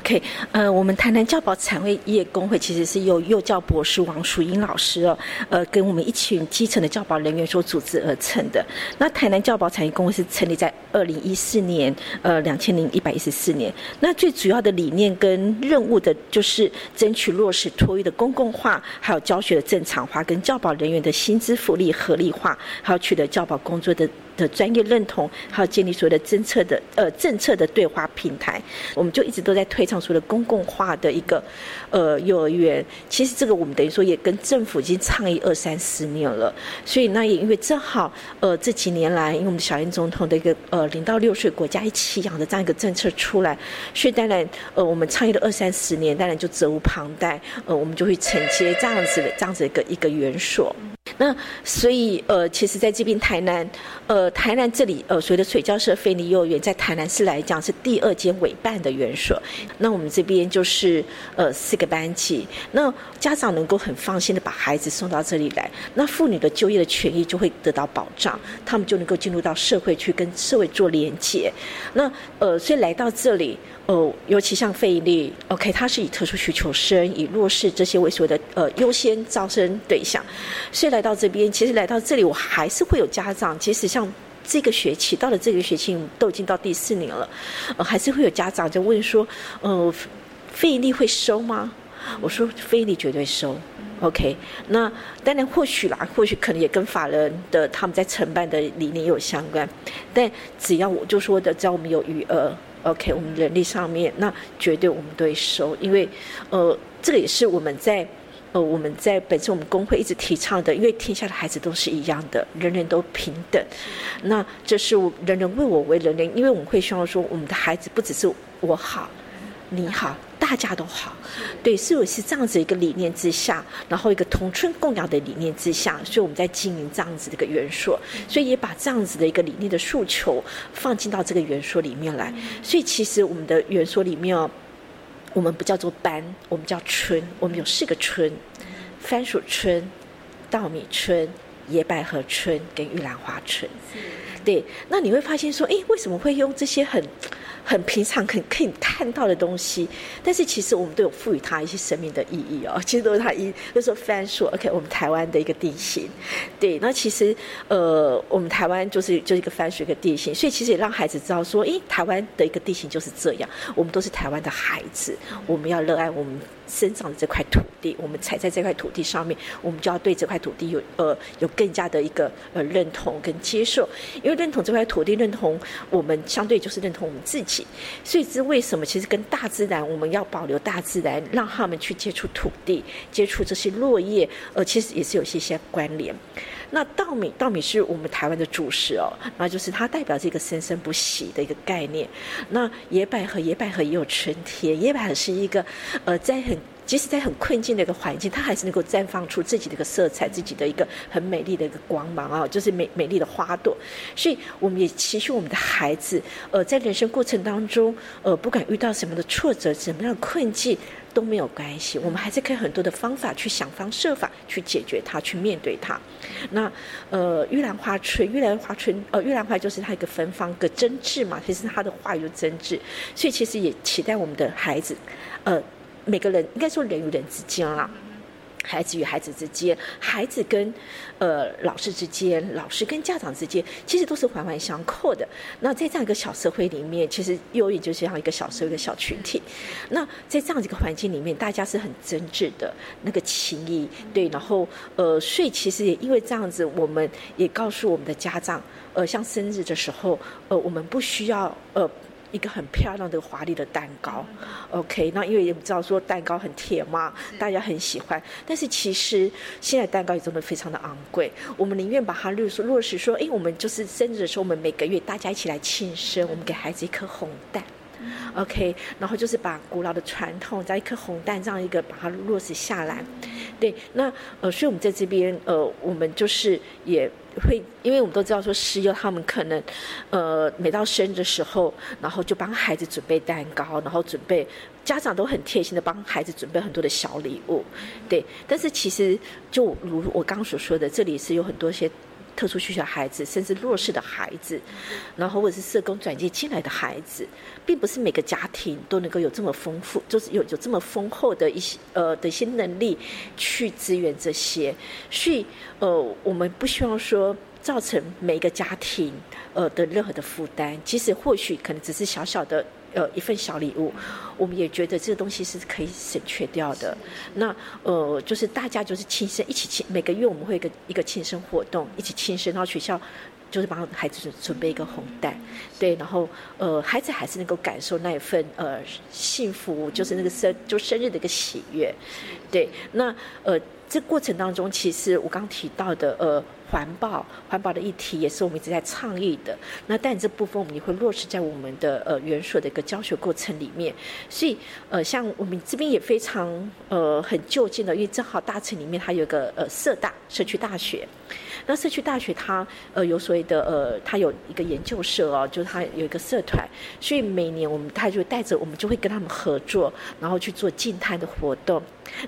OK，呃，我们台南教保产业工会其实是由幼教博士王淑英老师哦，呃，跟我们一群基层的教保人员所组织而成的。那台南教保产业工会是成立在二零一四年，呃，两千零一百一十四年。那最主要的理念跟任务的，就是争取落实托育的公共化，还有教学的正常化，跟教保人员的薪资福利合理化，还有取得教保工作的。的专业认同，还有建立所有的政策的呃政策的对话平台，我们就一直都在推倡所有的公共化的一个呃幼儿园。其实这个我们等于说也跟政府已经倡议二三十年了，所以那也因为正好呃这几年来，因为我们小英总统的一个呃零到六岁国家一起养的这样一个政策出来，所以当然呃我们倡议了二三十年，当然就责无旁贷，呃我们就会承接这样子的这样子一个一个园所。那所以呃，其实在这边台南，呃，台南这里呃，所谓的水教社菲尼幼儿园，在台南市来讲是第二间委办的园所。那我们这边就是呃四个班级，那家长能够很放心的把孩子送到这里来，那妇女的就业的权益就会得到保障，他们就能够进入到社会去跟社会做连接。那呃，所以来到这里。哦，尤其像费力，OK，它是以特殊需求生、以弱势这些为所谓的呃优先招生对象，所以来到这边，其实来到这里，我还是会有家长，即使像这个学期到了这个学期都已经到第四年了，呃，还是会有家长就问说，呃，费力会收吗？我说费力绝对收，OK，那当然或许啦，或许可能也跟法人的他们在承办的理念有相关，但只要我就说的，只要我们有余额。OK，我们人力上面那绝对我们都会收，因为呃，这个也是我们在呃我们在本身我们工会一直提倡的，因为天下的孩子都是一样的，人人都平等。那这是我人人为我为人人，因为我们会希望说，我们的孩子不只是我好，你好。大家都好，对，所以是这样子一个理念之下，然后一个同村共养的理念之下，所以我们在经营这样子的一个元素，所以也把这样子的一个理念的诉求放进到这个元素里面来。所以其实我们的元素里面，我们不叫做班，我们叫村，我们有四个村：番薯村、稻米村、野百合村跟玉兰花村。对，那你会发现说，哎，为什么会用这些很？很平常、很可以看到的东西，但是其实我们都有赋予它一些生命的意义哦。其实都是它一，就说番薯，OK，我们台湾的一个地形，对。那其实呃，我们台湾就是就是一个番薯一个地形，所以其实也让孩子知道说，诶，台湾的一个地形就是这样。我们都是台湾的孩子，我们要热爱我们。生长的这块土地，我们踩在这块土地上面，我们就要对这块土地有呃有更加的一个呃认同跟接受，因为认同这块土地，认同我们相对就是认同我们自己。所以这为什么其实跟大自然，我们要保留大自然，让他们去接触土地，接触这些落叶，呃，其实也是有些些关联。那稻米，稻米是我们台湾的主食哦，那就是它代表这个生生不息的一个概念。那野百合，野百合也有春天，野百合是一个呃，在很即使在很困境的一个环境，它还是能够绽放出自己的一个色彩，自己的一个很美丽的一个光芒啊，就是美美丽的花朵。所以我们也期许我们的孩子，呃，在人生过程当中，呃，不管遇到什么的挫折，什么样的困境。都没有关系，我们还是可以很多的方法去想方设法去解决它，去面对它。那呃，玉兰花村，玉兰花村，呃，玉兰花就是它一个芬芳个真挚嘛，其实它的话语就真挚，所以其实也期待我们的孩子，呃，每个人应该说人与人之间啦。孩子与孩子之间，孩子跟呃老师之间，老师跟家长之间，其实都是环环相扣的。那在这样一个小社会里面，其实幼儿园就像一个小社会、的小群体。那在这样一个环境里面，大家是很真挚的那个情谊，对。然后呃，所以其实也因为这样子，我们也告诉我们的家长，呃，像生日的时候，呃，我们不需要呃。一个很漂亮的华丽的蛋糕，OK，那因为我们知道说蛋糕很甜嘛，大家很喜欢。但是其实现在蛋糕也真的非常的昂贵，我们宁愿把它落实落实说，哎，我们就是生日的时候，我们每个月大家一起来庆生，我们给孩子一颗红蛋，OK，然后就是把古老的传统在一颗红蛋这样一个把它落实下来。对，那呃，所以我们在这边呃，我们就是也。会，因为我们都知道说，师友他们可能，呃，每到生日的时候，然后就帮孩子准备蛋糕，然后准备家长都很贴心的帮孩子准备很多的小礼物，对。但是其实就如我刚刚所说的，这里是有很多些。特殊需求孩子，甚至弱势的孩子，然后或者是社工转介进来的孩子，并不是每个家庭都能够有这么丰富，就是有有这么丰厚的一些呃的一些能力去支援这些，所以呃，我们不希望说造成每一个家庭呃的任何的负担，即使或许可能只是小小的。呃，一份小礼物，我们也觉得这个东西是可以省却掉的。那呃，就是大家就是庆生，一起庆，每个月我们会一个一个庆生活动，一起庆生，然后学校就是帮孩子准备一个红袋，对，然后呃，孩子还是能够感受那一份呃幸福，就是那个生就生日的一个喜悦，对，那呃这过程当中，其实我刚提到的呃。环保，环保的议题也是我们一直在倡议的。那但这部分我们也会落实在我们的呃原所的一个教学过程里面。所以呃，像我们这边也非常呃很就近的，因为正好大城里面它有个呃社大社区大学。那社区大学它呃有所谓的呃，它有一个研究社哦，就是它有一个社团，所以每年我们它就带着我们就会跟他们合作，然后去做静态的活动。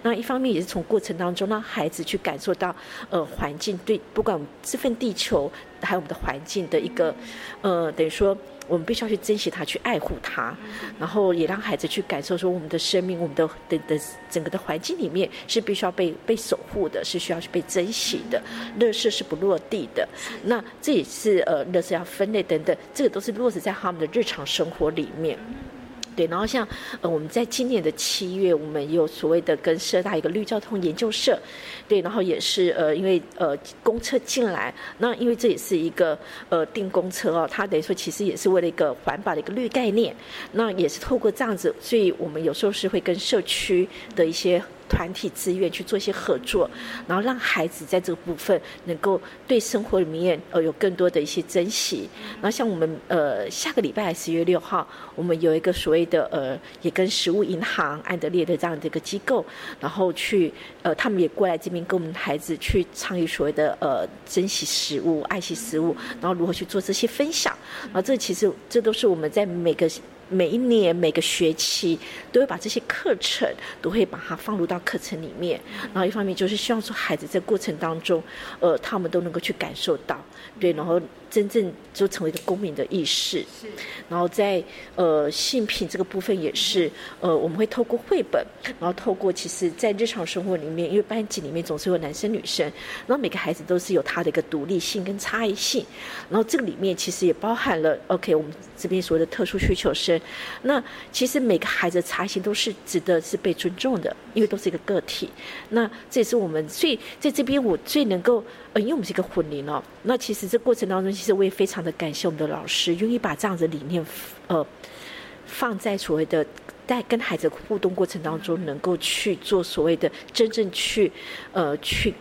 那一方面也是从过程当中让孩子去感受到呃环境对不管这份地球还有我们的环境的一个呃等于说。我们必须要去珍惜它，去爱护它，然后也让孩子去感受说，我们的生命，我们的的的整个的环境里面是必须要被被守护的，是需要去被珍惜的。乐色是不落地的，那这也是呃，乐色要分类等等，这个都是落实在他们的日常生活里面。对，然后像呃，我们在今年的七月，我们有所谓的跟社大一个绿交通研究社，对，然后也是呃，因为呃公车进来，那因为这也是一个呃定公车哦，它等于说其实也是为了一个环保的一个绿概念，那也是透过这样子，所以我们有时候是会跟社区的一些。团体自愿去做一些合作，然后让孩子在这个部分能够对生活里面呃有更多的一些珍惜。然后像我们呃下个礼拜十月六号，我们有一个所谓的呃也跟食物银行安德烈的这样的一个机构，然后去呃他们也过来这边跟我们孩子去倡议所谓的呃珍惜食物、爱惜食物，然后如何去做这些分享。然后这其实这都是我们在每个。每一年每个学期都会把这些课程都会把它放入到课程里面，然后一方面就是希望说孩子在过程当中，呃，他们都能够去感受到，对，然后。真正就成为一个公民的意识，是。然后在呃性品这个部分也是，呃我们会透过绘本，然后透过其实，在日常生活里面，因为班级里面总是有男生女生，然后每个孩子都是有他的一个独立性跟差异性，然后这个里面其实也包含了 OK 我们这边所谓的特殊需求生，那其实每个孩子的差异性都是值得是被尊重的，因为都是一个个体。那这也是我们所以在这边我最能够。呃，因为我们是一个混龄哦，那其实这过程当中，其实我也非常的感谢我们的老师，愿意把这样子理念，呃，放在所谓的在跟孩子互动过程当中，能够去做所谓的真正去，呃，去。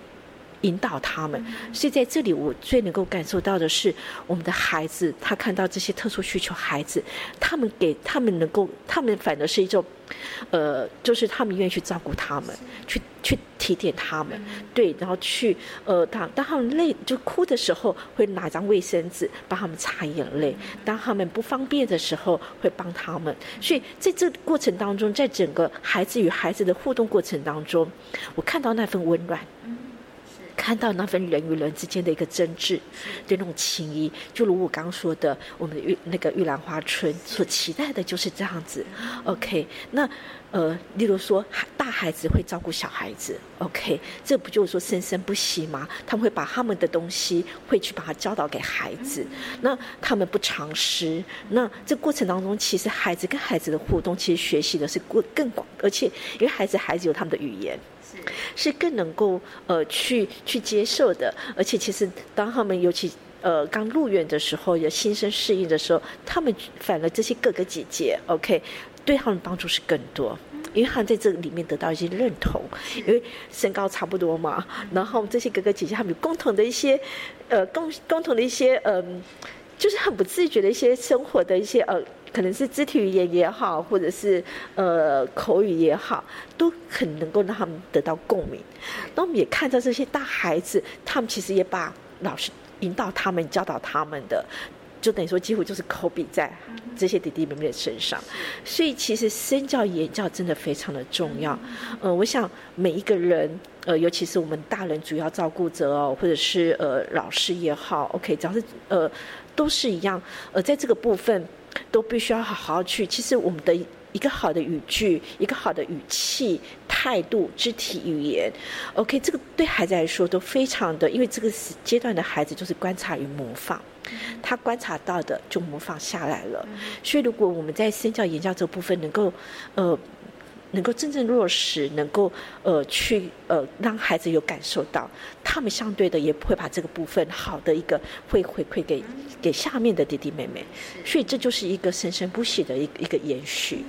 引导他们，所以在这里我最能够感受到的是，我们的孩子他看到这些特殊需求孩子，他们给他们能够，他们反而是一种，呃，就是他们愿意去照顾他们，去去提点他们，对，然后去呃，当当他们累就哭的时候，会拿张卫生纸帮他们擦眼泪；当他们不方便的时候，会帮他们。所以在这过程当中，在整个孩子与孩子的互动过程当中，我看到那份温暖。看到那份人与人之间的一个真挚，对那种情谊，就如我刚刚说的，我们的玉那个玉兰花村所期待的就是这样子。OK，那呃，例如说大孩子会照顾小孩子，OK，这不就是说生生不息吗？他们会把他们的东西会去把它教导给孩子，那他们不尝试，那这过程当中，其实孩子跟孩子的互动，其实学习的是更更广，而且因为孩子孩子有他们的语言。是更能够呃去去接受的，而且其实当他们尤其呃刚入园的时候，有新生适应的时候，他们反而这些哥哥姐姐，OK，对他们帮助是更多，因为他们在这个里面得到一些认同，因为身高差不多嘛，然后这些哥哥姐姐他们有共同的一些呃共共同的一些嗯，就是很不自觉的一些生活的一些呃。可能是肢体语言也好，或者是呃口语也好，都很能够让他们得到共鸣。那我们也看到这些大孩子，他们其实也把老师引导他们、教导他们的，就等于说几乎就是口笔在这些弟弟妹妹的身上。所以其实身教言教真的非常的重要。呃，我想每一个人，呃，尤其是我们大人主要照顾者哦，或者是呃老师也好，OK，只要是呃都是一样。呃，在这个部分。都必须要好好去。其实我们的一个好的语句、一个好的语气、态度、肢体语言，OK，这个对孩子来说都非常的，因为这个阶段的孩子就是观察与模仿，他观察到的就模仿下来了。所以，如果我们在身教言教这部分能够，呃。能够真正落实，能够呃去呃让孩子有感受到，他们相对的也不会把这个部分好的一个会回馈给给下面的弟弟妹妹，所以这就是一个生生不息的一一个延续。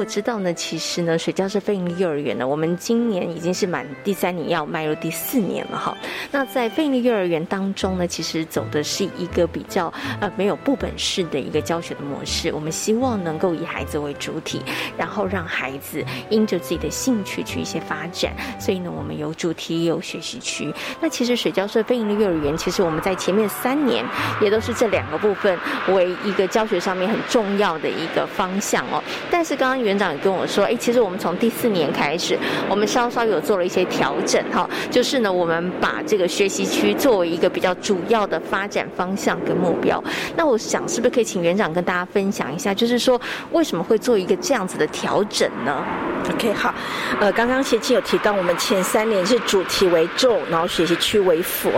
我知道呢，其实呢，水教社非营利幼儿园呢，我们今年已经是满第三年，要迈入第四年了哈。那在非营利幼儿园当中呢，其实走的是一个比较呃没有部本式的一个教学的模式。我们希望能够以孩子为主体，然后让孩子因着自己的兴趣去一些发展。所以呢，我们有主题，有学习区。那其实水教社非营利幼儿园，其实我们在前面三年也都是这两个部分为一个教学上面很重要的一个方向哦。但是刚刚园长也跟我说，哎，其实我们从第四年开始，我们稍稍有做了一些调整哈，就是呢，我们把这个学习区作为一个比较主要的发展方向跟目标。那我想，是不是可以请园长跟大家分享一下，就是说为什么会做一个这样子的调整呢？OK，好，呃，刚刚贤青有提到，我们前三年是主题为重，然后学习区为辅。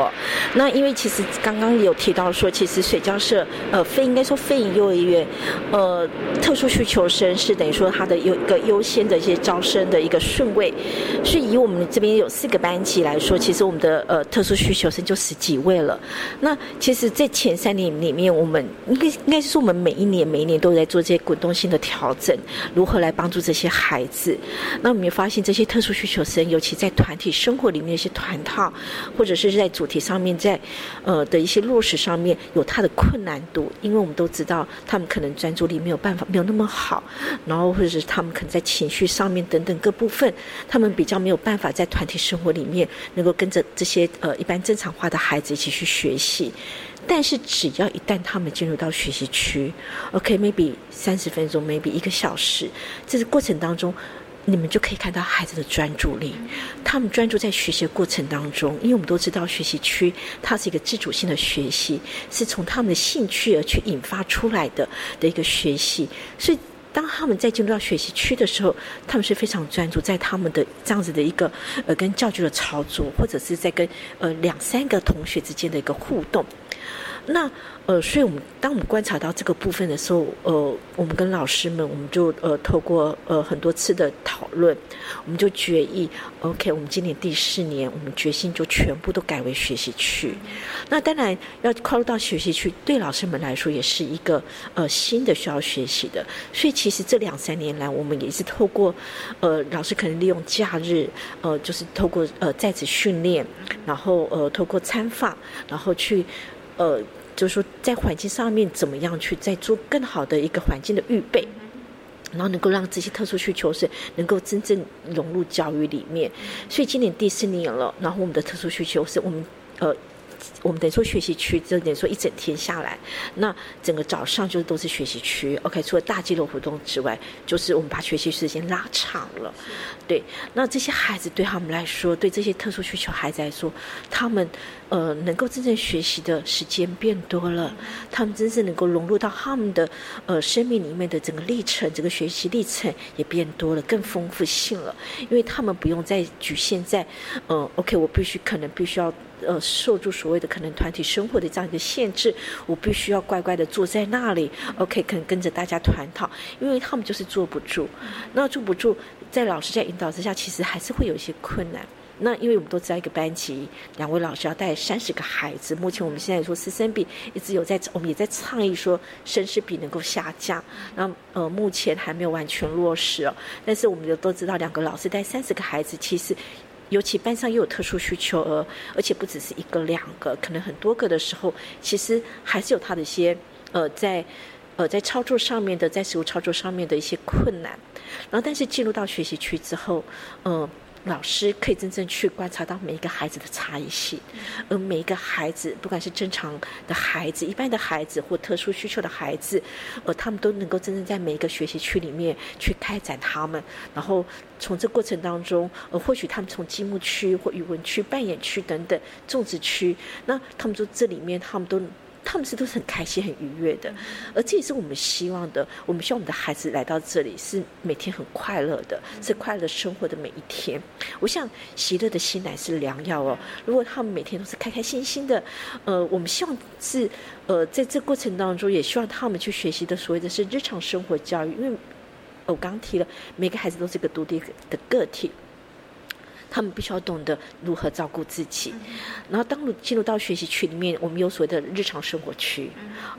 那因为其实刚刚有提到说，其实水教社呃非应该说非营幼儿园，呃，特殊需求生是等于说。它的有一个优先的一些招生的一个顺位，所以以我们这边有四个班级来说，其实我们的呃特殊需求生就十几位了。那其实，在前三年里面，我们应该应该是我们每一年每一年都在做这些滚动性的调整，如何来帮助这些孩子。那我们也发现，这些特殊需求生，尤其在团体生活里面一些团套，或者是在主题上面，在呃的一些落实上面，有它的困难度，因为我们都知道，他们可能专注力没有办法没有那么好，然后。或者是他们可能在情绪上面等等各部分，他们比较没有办法在团体生活里面能够跟着这些呃一般正常化的孩子一起去学习。但是只要一旦他们进入到学习区，OK，maybe 三十分钟，maybe 一个小时，这个过程当中，你们就可以看到孩子的专注力。他们专注在学习过程当中，因为我们都知道学习区它是一个自主性的学习，是从他们的兴趣而去引发出来的的一个学习，所以。当他们在进入到学习区的时候，他们是非常专注在他们的这样子的一个呃跟教具的操作，或者是在跟呃两三个同学之间的一个互动。那呃，所以我们当我们观察到这个部分的时候，呃，我们跟老师们，我们就呃透过呃很多次的讨论，我们就决议，OK，我们今年第四年，我们决心就全部都改为学习区。那当然要跨入到学习区，对老师们来说也是一个呃新的需要学习的。所以其实这两三年来，我们也是透过呃老师可能利用假日，呃，就是透过呃在职训练，然后呃透过参访，然后去。呃，就是说，在环境上面怎么样去再做更好的一个环境的预备，然后能够让这些特殊需求是能够真正融入教育里面。所以今年第四年了，然后我们的特殊需求是我们呃。我们等于说学习区，就等于说一整天下来，那整个早上就都是学习区。OK，除了大肌肉活动之外，就是我们把学习时间拉长了。对，那这些孩子对他们来说，对这些特殊需求孩子来说，他们呃能够真正学习的时间变多了，他们真正能够融入到他们的呃生命里面的整个历程，整个学习历程也变多了，更丰富性了。因为他们不用再局限在呃 OK，我必须可能必须要。呃，受住所谓的可能团体生活的这样一个限制，我必须要乖乖的坐在那里，OK，可能跟着大家团讨，因为他们就是坐不住。那坐不住，在老师在引导之下，其实还是会有一些困难。那因为我们都知道，一个班级两位老师要带三十个孩子，目前我们现在说师生比一直有在，我们也在倡议说生师比能够下降。那呃，目前还没有完全落实哦。但是我们都知道，两个老师带三十个孩子，其实。尤其班上又有特殊需求，而而且不只是一个两个，可能很多个的时候，其实还是有他的一些呃在呃在操作上面的，在实物操作上面的一些困难。然后，但是进入到学习区之后，嗯。老师可以真正去观察到每一个孩子的差异性，而每一个孩子，不管是正常的孩子、一般的孩子或特殊需求的孩子，呃，他们都能够真正在每一个学习区里面去开展他们，然后从这过程当中，呃，或许他们从积木区或语文区、扮演区等等种植区，那他们说这里面他们都。他们是都是很开心、很愉悦的，而这也是我们希望的。我们希望我们的孩子来到这里是每天很快乐的，是快乐生活的每一天。我想喜乐的心乃是良药哦。如果他们每天都是开开心心的，呃，我们希望是呃，在这过程当中，也希望他们去学习的所谓的是日常生活教育，因为我刚提了，每个孩子都是一个独立的个体。他们必须要懂得如何照顾自己，然后当入进入到学习区里面，我们有所谓的日常生活区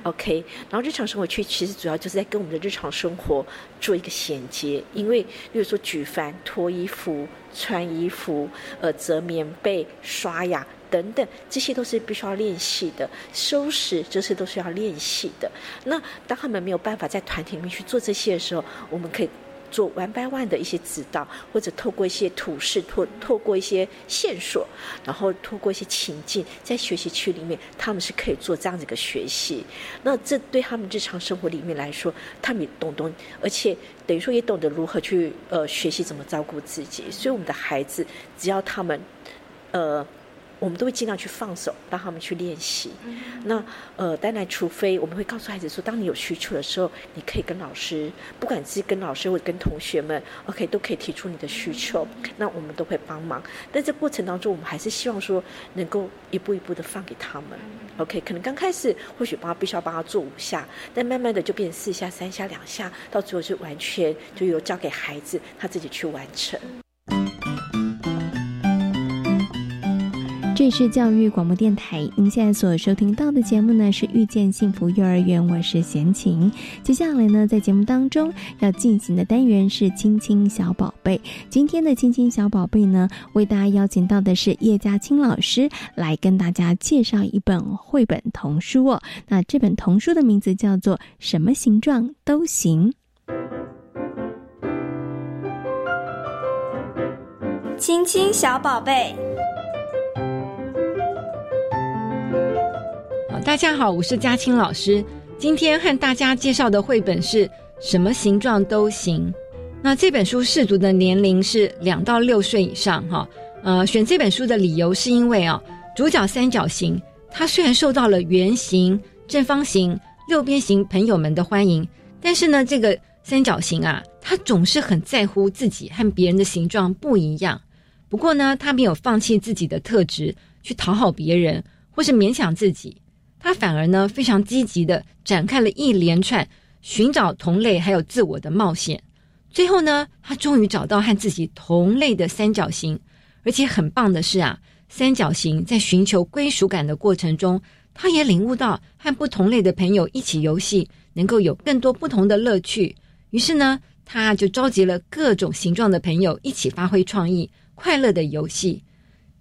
，OK，然后日常生活区其实主要就是在跟我们的日常生活做一个衔接，因为比如说举凡、脱衣服、穿衣服、呃折棉被、刷牙等等，这些都是必须要练习的。收拾这些都是要练习的。那当他们没有办法在团体里面去做这些的时候，我们可以。做 one by one 的一些指导，或者透过一些图示，透透过一些线索，然后透过一些情境，在学习区里面，他们是可以做这样子一个学习。那这对他们日常生活里面来说，他们也懂懂，而且等于说也懂得如何去呃学习怎么照顾自己。所以我们的孩子，只要他们呃。我们都会尽量去放手，让他们去练习。那呃，当然，除非我们会告诉孩子说，当你有需求的时候，你可以跟老师，不管是跟老师或者跟同学们，OK，都可以提出你的需求。那我们都会帮忙。但这过程当中，我们还是希望说，能够一步一步的放给他们。OK，可能刚开始或许帮他必须要帮他做五下，但慢慢的就变四下、三下、两下，到最后是完全就由交给孩子他自己去完成。这是教育广播电台，您现在所收听到的节目呢是遇见幸福幼儿园，我是贤琴。接下来呢，在节目当中要进行的单元是亲亲小宝贝。今天的亲亲小宝贝呢，为大家邀请到的是叶嘉青老师来跟大家介绍一本绘本童书哦。那这本童书的名字叫做《什么形状都行》。亲亲小宝贝。大家好，我是嘉青老师。今天和大家介绍的绘本是什么形状都行。那这本书试读的年龄是两到六岁以上，哈。呃，选这本书的理由是因为啊，主角三角形，它虽然受到了圆形、正方形、六边形朋友们的欢迎，但是呢，这个三角形啊，它总是很在乎自己和别人的形状不一样。不过呢，他没有放弃自己的特质去讨好别人，或是勉强自己。他反而呢非常积极的展开了一连串寻找同类还有自我的冒险，最后呢，他终于找到和自己同类的三角形，而且很棒的是啊，三角形在寻求归属感的过程中，他也领悟到和不同类的朋友一起游戏能够有更多不同的乐趣，于是呢，他就召集了各种形状的朋友一起发挥创意，快乐的游戏。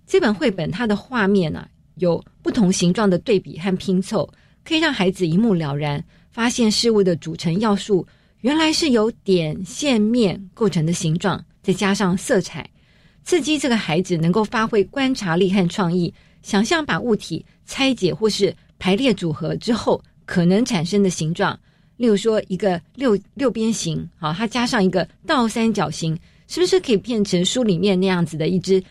这本绘本它的画面呢？有不同形状的对比和拼凑，可以让孩子一目了然，发现事物的组成要素原来是由点、线、面构成的形状，再加上色彩，刺激这个孩子能够发挥观察力和创意，想象把物体拆解或是排列组合之后可能产生的形状。例如说，一个六六边形，好，它加上一个倒三角形，是不是可以变成书里面那样子的一只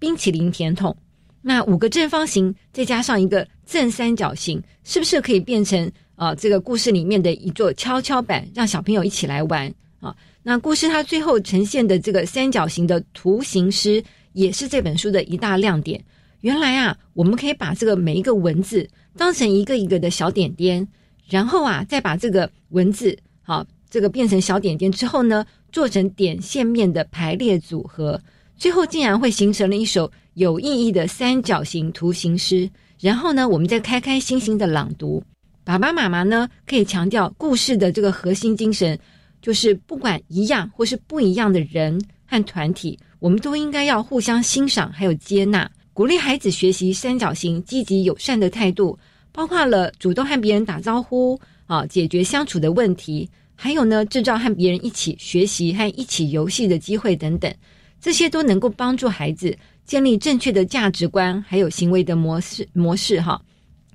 冰淇淋甜筒？那五个正方形再加上一个正三角形，是不是可以变成啊这个故事里面的一座跷跷板，让小朋友一起来玩啊？那故事它最后呈现的这个三角形的图形师，也是这本书的一大亮点。原来啊，我们可以把这个每一个文字当成一个一个的小点点，然后啊，再把这个文字好这个变成小点点之后呢，做成点线面的排列组合，最后竟然会形成了一首。有意义的三角形图形诗，然后呢，我们再开开心心的朗读。爸爸妈妈呢，可以强调故事的这个核心精神，就是不管一样或是不一样的人和团体，我们都应该要互相欣赏，还有接纳，鼓励孩子学习三角形积极友善的态度，包括了主动和别人打招呼啊，解决相处的问题，还有呢，制造和别人一起学习和一起游戏的机会等等，这些都能够帮助孩子。建立正确的价值观，还有行为的模式模式哈。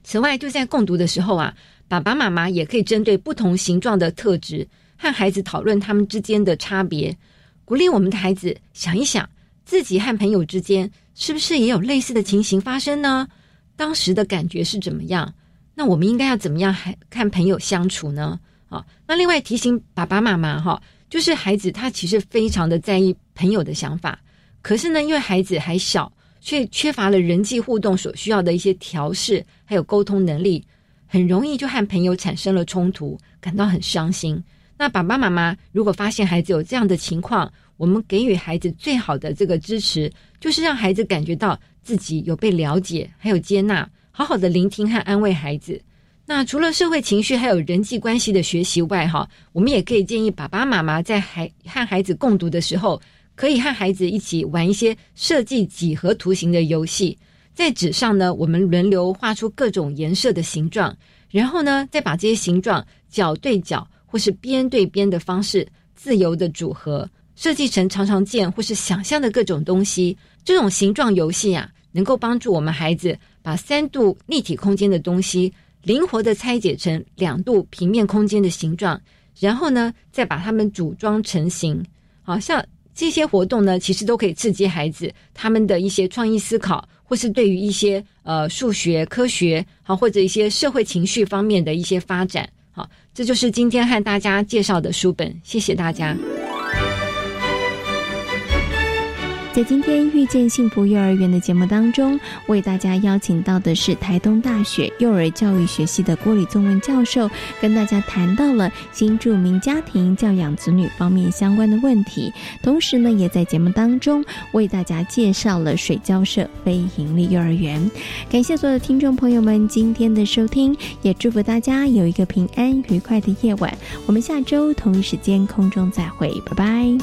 此外，就在共读的时候啊，爸爸妈妈也可以针对不同形状的特质，和孩子讨论他们之间的差别，鼓励我们的孩子想一想，自己和朋友之间是不是也有类似的情形发生呢？当时的感觉是怎么样？那我们应该要怎么样还看朋友相处呢？啊，那另外提醒爸爸妈妈哈，就是孩子他其实非常的在意朋友的想法，可是呢，因为孩子还小，却缺乏了人际互动所需要的一些调试还有沟通能力，很容易就和朋友产生了冲突，感到很伤心。那爸爸妈妈如果发现孩子有这样的情况，我们给予孩子最好的这个支持，就是让孩子感觉到自己有被了解，还有接纳。好好的聆听和安慰孩子。那除了社会情绪还有人际关系的学习外，哈，我们也可以建议爸爸妈妈在孩和孩子共读的时候，可以和孩子一起玩一些设计几何图形的游戏。在纸上呢，我们轮流画出各种颜色的形状，然后呢，再把这些形状角对角或是边对边的方式自由的组合，设计成常常见或是想象的各种东西。这种形状游戏啊，能够帮助我们孩子。把三度立体空间的东西灵活的拆解成两度平面空间的形状，然后呢，再把它们组装成型。好像这些活动呢，其实都可以刺激孩子他们的一些创意思考，或是对于一些呃数学、科学，好或者一些社会情绪方面的一些发展。好，这就是今天和大家介绍的书本。谢谢大家。在今天遇见幸福幼儿园的节目当中，为大家邀请到的是台东大学幼儿教育学系的郭李宗文教授，跟大家谈到了新住民家庭教养子女方面相关的问题。同时呢，也在节目当中为大家介绍了水交社非营利幼儿园。感谢所有的听众朋友们今天的收听，也祝福大家有一个平安愉快的夜晚。我们下周同一时间空中再会，拜拜。